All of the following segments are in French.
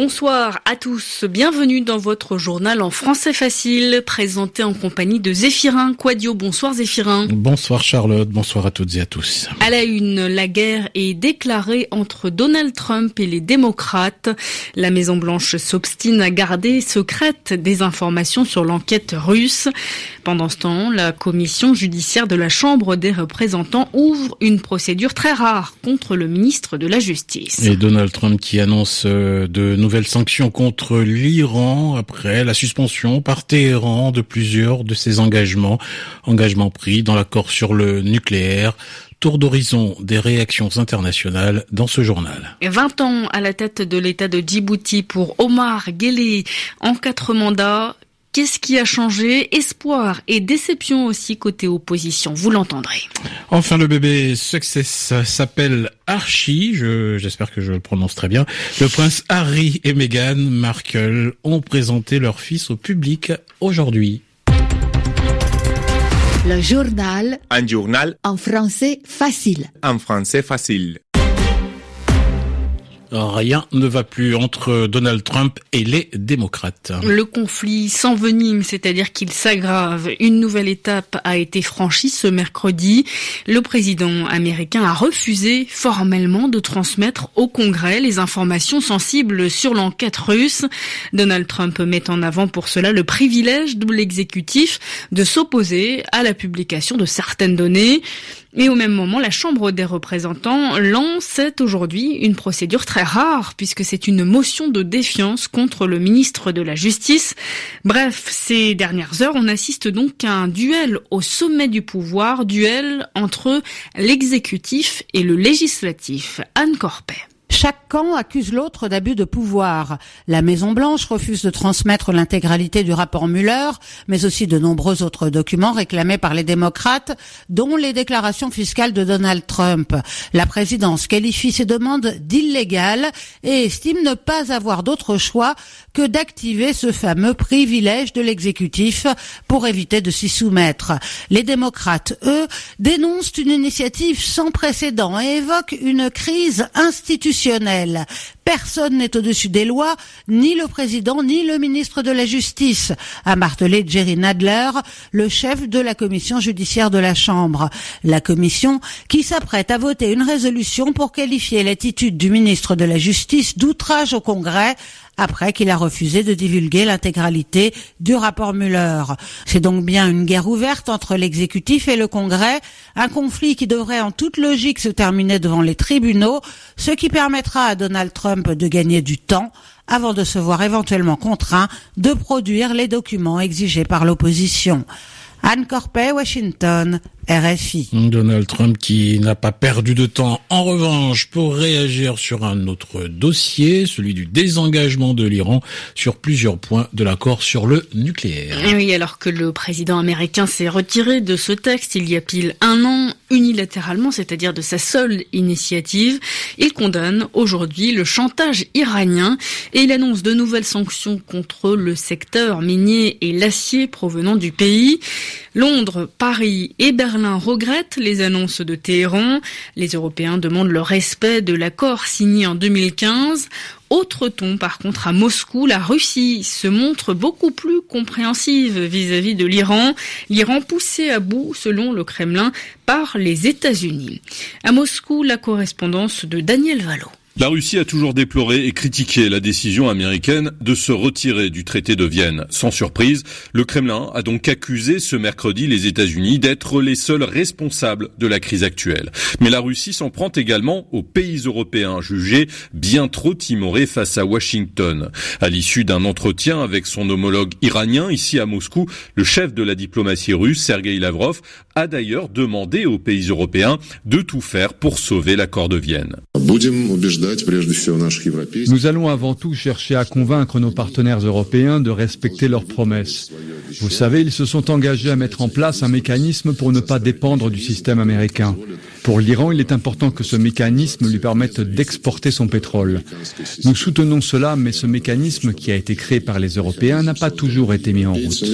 Bonsoir à tous, bienvenue dans votre journal en français facile, présenté en compagnie de Zéphirin Quadio. Bonsoir Zéphirin. Bonsoir Charlotte, bonsoir à toutes et à tous. À la une, la guerre est déclarée entre Donald Trump et les démocrates. La Maison Blanche s'obstine à garder secrète des informations sur l'enquête russe. Pendant ce temps, la commission judiciaire de la Chambre des représentants ouvre une procédure très rare contre le ministre de la Justice. Et Donald Trump qui annonce euh, de nouvelles sanctions contre l'Iran après la suspension par Téhéran de plusieurs de ses engagements, engagements pris dans l'accord sur le nucléaire. Tour d'horizon des réactions internationales dans ce journal. 20 ans à la tête de l'État de Djibouti pour Omar Ghele en quatre mandats. Qu'est-ce qui a changé? Espoir et déception aussi côté opposition, vous l'entendrez. Enfin, le bébé Success s'appelle Archie, j'espère que je le prononce très bien. Le prince Harry et Meghan Markle ont présenté leur fils au public aujourd'hui. Le journal. Un journal. En français facile. En français facile. Rien ne va plus entre Donald Trump et les démocrates. Le conflit s'envenime, c'est-à-dire qu'il s'aggrave. Une nouvelle étape a été franchie ce mercredi. Le président américain a refusé formellement de transmettre au Congrès les informations sensibles sur l'enquête russe. Donald Trump met en avant pour cela le privilège de l'exécutif de s'opposer à la publication de certaines données. Et au même moment, la Chambre des représentants lance aujourd'hui une procédure très rare puisque c'est une motion de défiance contre le ministre de la Justice. Bref, ces dernières heures, on assiste donc à un duel au sommet du pouvoir, duel entre l'exécutif et le législatif. Anne Corpet. Chaque camp accuse l'autre d'abus de pouvoir. La Maison-Blanche refuse de transmettre l'intégralité du rapport Mueller, mais aussi de nombreux autres documents réclamés par les démocrates, dont les déclarations fiscales de Donald Trump. La présidence qualifie ces demandes d'illégales et estime ne pas avoir d'autre choix que d'activer ce fameux privilège de l'exécutif pour éviter de s'y soumettre. Les démocrates, eux, dénoncent une initiative sans précédent et évoquent une crise institutionnelle. Personne n'est au-dessus des lois, ni le président, ni le ministre de la Justice, a martelé Jerry Nadler, le chef de la commission judiciaire de la Chambre. La commission qui s'apprête à voter une résolution pour qualifier l'attitude du ministre de la Justice d'outrage au Congrès après qu'il a refusé de divulguer l'intégralité du rapport Mueller. C'est donc bien une guerre ouverte entre l'exécutif et le Congrès, un conflit qui devrait en toute logique se terminer devant les tribunaux, ce qui permettra à Donald Trump de gagner du temps avant de se voir éventuellement contraint de produire les documents exigés par l'opposition. Anne Corpet, Washington, RFI. Donald Trump qui n'a pas perdu de temps en revanche pour réagir sur un autre dossier, celui du désengagement de l'Iran sur plusieurs points de l'accord sur le nucléaire. Oui, alors que le président américain s'est retiré de ce texte il y a pile un an unilatéralement, c'est-à-dire de sa seule initiative, il condamne aujourd'hui le chantage iranien et il annonce de nouvelles sanctions contre le secteur minier et l'acier provenant du pays. Londres, Paris et Berlin regrettent les annonces de Téhéran. Les Européens demandent le respect de l'accord signé en 2015. Autre ton, par contre, à Moscou, la Russie se montre beaucoup plus compréhensive vis-à-vis de l'Iran. L'Iran poussé à bout, selon le Kremlin, par les États-Unis. À Moscou, la correspondance de Daniel Valo. La Russie a toujours déploré et critiqué la décision américaine de se retirer du traité de Vienne. Sans surprise, le Kremlin a donc accusé ce mercredi les États-Unis d'être les seuls responsables de la crise actuelle. Mais la Russie s'en prend également aux pays européens jugés bien trop timorés face à Washington. À l'issue d'un entretien avec son homologue iranien ici à Moscou, le chef de la diplomatie russe, Sergei Lavrov, a d'ailleurs demandé aux pays européens de tout faire pour sauver l'accord de Vienne. Nous allons avant tout chercher à convaincre nos partenaires européens de respecter leurs promesses. Vous savez, ils se sont engagés à mettre en place un mécanisme pour ne pas dépendre du système américain. Pour l'Iran, il est important que ce mécanisme lui permette d'exporter son pétrole. Nous soutenons cela, mais ce mécanisme qui a été créé par les Européens n'a pas toujours été mis en route.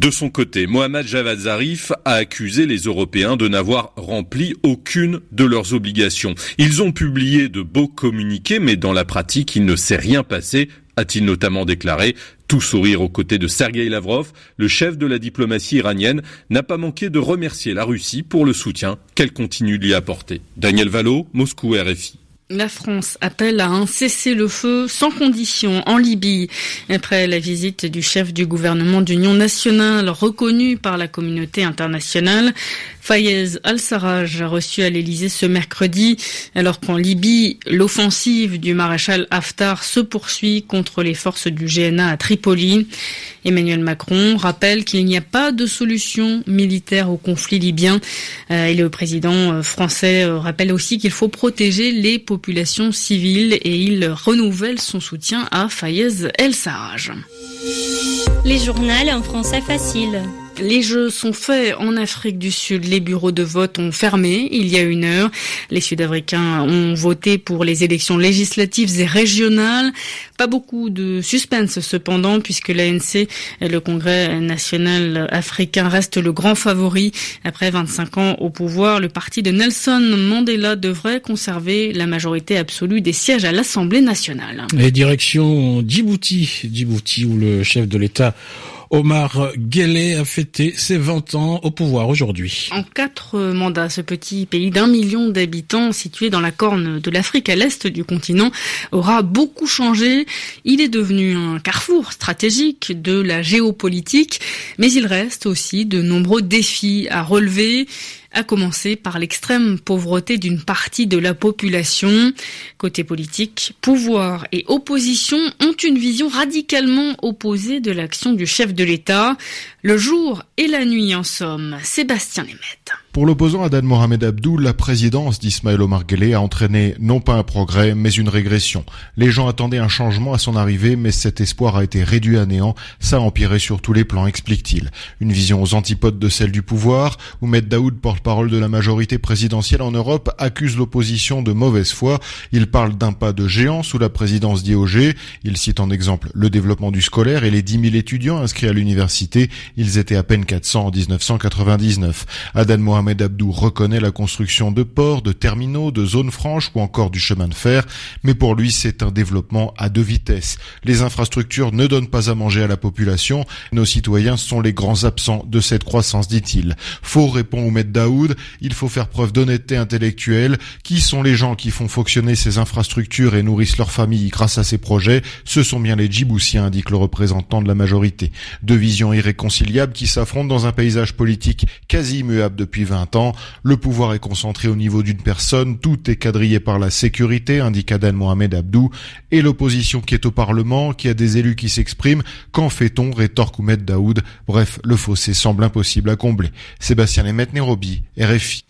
De son côté, Mohamed Javad Zarif a accusé les Européens de n'avoir rempli aucune de leurs obligations. Ils ont publié de beaux communiqués, mais dans la pratique, il ne s'est rien passé a-t-il notamment déclaré. Tout sourire aux côtés de Sergei Lavrov, le chef de la diplomatie iranienne n'a pas manqué de remercier la Russie pour le soutien qu'elle continue de lui apporter. Daniel Valo, Moscou RFI. La France appelle à un cessez-le-feu sans condition en Libye. Après la visite du chef du gouvernement d'union nationale reconnu par la communauté internationale, Fayez al-Sarraj a reçu à l'Elysée ce mercredi, alors qu'en Libye, l'offensive du maréchal Haftar se poursuit contre les forces du GNA à Tripoli. Emmanuel Macron rappelle qu'il n'y a pas de solution militaire au conflit libyen. Euh, et le président euh, français euh, rappelle aussi qu'il faut protéger les populations civiles et il renouvelle son soutien à Fayez el-Sarraj. Les journaux en français facile. Les jeux sont faits en Afrique du Sud. Les bureaux de vote ont fermé il y a une heure. Les Sud-Africains ont voté pour les élections législatives et régionales. Pas beaucoup de suspense cependant puisque l'ANC, le Congrès national africain, reste le grand favori. Après 25 ans au pouvoir, le parti de Nelson Mandela devrait conserver la majorité absolue des sièges à l'Assemblée nationale. Et direction Djibouti, Djibouti où le chef de l'État Omar Guelleh a fêté ses 20 ans au pouvoir aujourd'hui. En quatre mandats, ce petit pays d'un million d'habitants situé dans la corne de l'Afrique à l'est du continent aura beaucoup changé. Il est devenu un carrefour stratégique de la géopolitique, mais il reste aussi de nombreux défis à relever à commencer par l'extrême pauvreté d'une partie de la population. Côté politique, pouvoir et opposition ont une vision radicalement opposée de l'action du chef de l'État. Le jour et la nuit en somme. Sébastien Lemette. Pour l'opposant Adan Mohamed Abdou, la présidence d'Ismaël Omar Guelleh a entraîné non pas un progrès, mais une régression. Les gens attendaient un changement à son arrivée, mais cet espoir a été réduit à néant. Ça a empiré sur tous les plans, explique-t-il. Une vision aux antipodes de celle du pouvoir. Oumed Daoud, porte-parole de la majorité présidentielle en Europe, accuse l'opposition de mauvaise foi. Il parle d'un pas de géant sous la présidence d'IOG. Il cite en exemple le développement du scolaire et les 10 000 étudiants inscrits à l'université. Ils étaient à peine 400 en 1999. Adan Mohamed Mohamed Abdou reconnaît la construction de ports, de terminaux, de zones franches ou encore du chemin de fer, mais pour lui c'est un développement à deux vitesses. Les infrastructures ne donnent pas à manger à la population, nos citoyens sont les grands absents de cette croissance, dit-il. Faux répond Oumed Daoud, il faut faire preuve d'honnêteté intellectuelle. Qui sont les gens qui font fonctionner ces infrastructures et nourrissent leur famille grâce à ces projets? Ce sont bien les Djiboutiens, indique le représentant de la majorité. Deux visions irréconciliables qui s'affrontent dans un paysage politique quasi immuable depuis 20 ans. Le pouvoir est concentré au niveau d'une personne, tout est quadrillé par la sécurité, indique Adan Mohamed Abdou, et l'opposition qui est au Parlement, qui a des élus qui s'expriment. Qu'en fait-on rétorque Oumed Daoud. Bref, le fossé semble impossible à combler. Sébastien Lemet, Nairobi, RFI.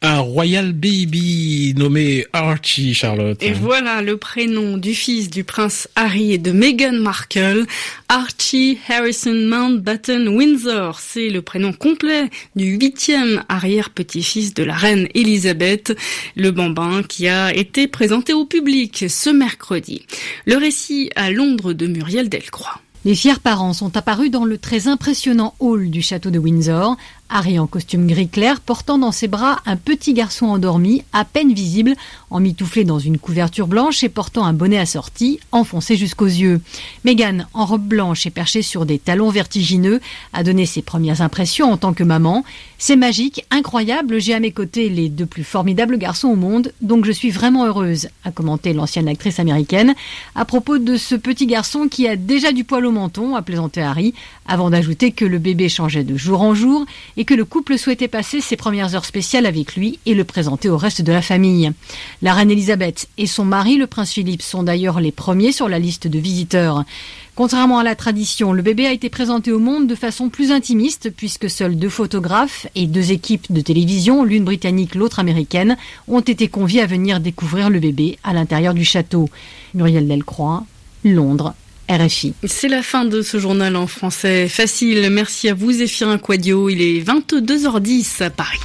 Un Royal Baby nommé Archie, Charlotte. Et voilà le prénom du fils du prince Harry et de Meghan Markle, Archie Harrison Mountbatten Windsor. C'est le prénom complet du huitième arrière-petit-fils de la reine Elisabeth, le bambin qui a été présenté au public ce mercredi. Le récit à Londres de Muriel Delcroix. Les fiers parents sont apparus dans le très impressionnant hall du château de Windsor, Harry en costume gris clair, portant dans ses bras un petit garçon endormi, à peine visible, emmitouflé dans une couverture blanche et portant un bonnet assorti, enfoncé jusqu'aux yeux. Meghan, en robe blanche et perchée sur des talons vertigineux, a donné ses premières impressions en tant que maman. C'est magique, incroyable, j'ai à mes côtés les deux plus formidables garçons au monde, donc je suis vraiment heureuse, a commenté l'ancienne actrice américaine, à propos de ce petit garçon qui a déjà du poil au menton, a plaisanté Harry, avant d'ajouter que le bébé changeait de jour en jour et que le couple souhaitait passer ses premières heures spéciales avec lui et le présenter au reste de la famille. La reine Elisabeth et son mari, le prince Philippe, sont d'ailleurs les premiers sur la liste de visiteurs. Contrairement à la tradition, le bébé a été présenté au monde de façon plus intimiste puisque seuls deux photographes et deux équipes de télévision, l'une britannique, l'autre américaine, ont été conviés à venir découvrir le bébé à l'intérieur du château. Muriel Delcroix, Londres, RFI. C'est la fin de ce journal en français facile. Merci à vous, Zéphirin Quadio. Il est 22h10 à Paris.